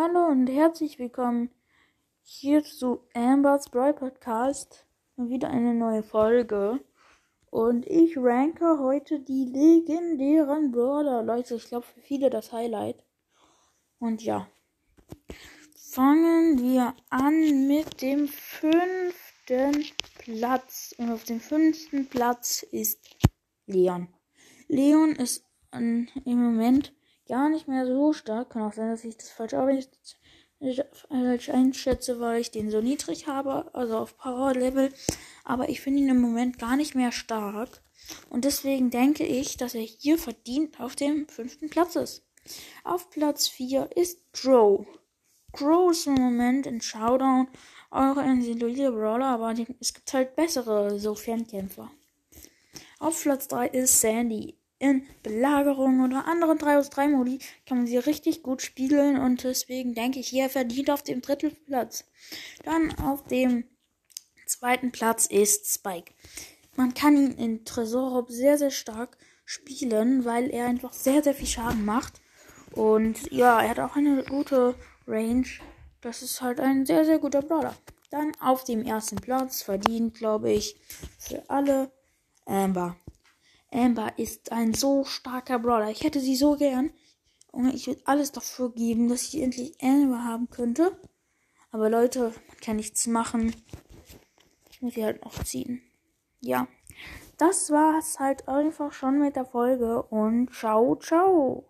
Hallo und herzlich willkommen hier zu Ambers Brawl Podcast. Wieder eine neue Folge. Und ich ranke heute die legendären Brawler. Leute, ich glaube für viele das Highlight. Und ja. Fangen wir an mit dem fünften Platz. Und auf dem fünften Platz ist Leon. Leon ist an, im Moment gar nicht mehr so stark. Kann auch sein, dass ich das falsch, falsch einschätze, weil ich den so niedrig habe, also auf Power Level. Aber ich finde ihn im Moment gar nicht mehr stark. Und deswegen denke ich, dass er hier verdient auf dem fünften Platz ist. Auf Platz 4 ist Drow. Crow ist im Moment in Showdown auch ein solider Brawler, aber es gibt halt bessere so Fernkämpfer. Auf Platz 3 ist Sandy in Belagerung oder anderen 3 aus 3 Modi kann man sie richtig gut spielen und deswegen denke ich, hier verdient auf dem dritten Platz. Dann auf dem zweiten Platz ist Spike. Man kann ihn in Tresorraub sehr, sehr stark spielen, weil er einfach sehr, sehr viel Schaden macht. Und ja, er hat auch eine gute Range. Das ist halt ein sehr, sehr guter Brawler. Dann auf dem ersten Platz verdient, glaube ich, für alle Amber. Amber ist ein so starker Brawler. Ich hätte sie so gern. Und ich würde alles dafür geben, dass ich endlich Amber haben könnte. Aber Leute, man kann nichts machen. Ich muss sie halt noch ziehen. Ja. Das war's halt einfach schon mit der Folge und ciao, ciao.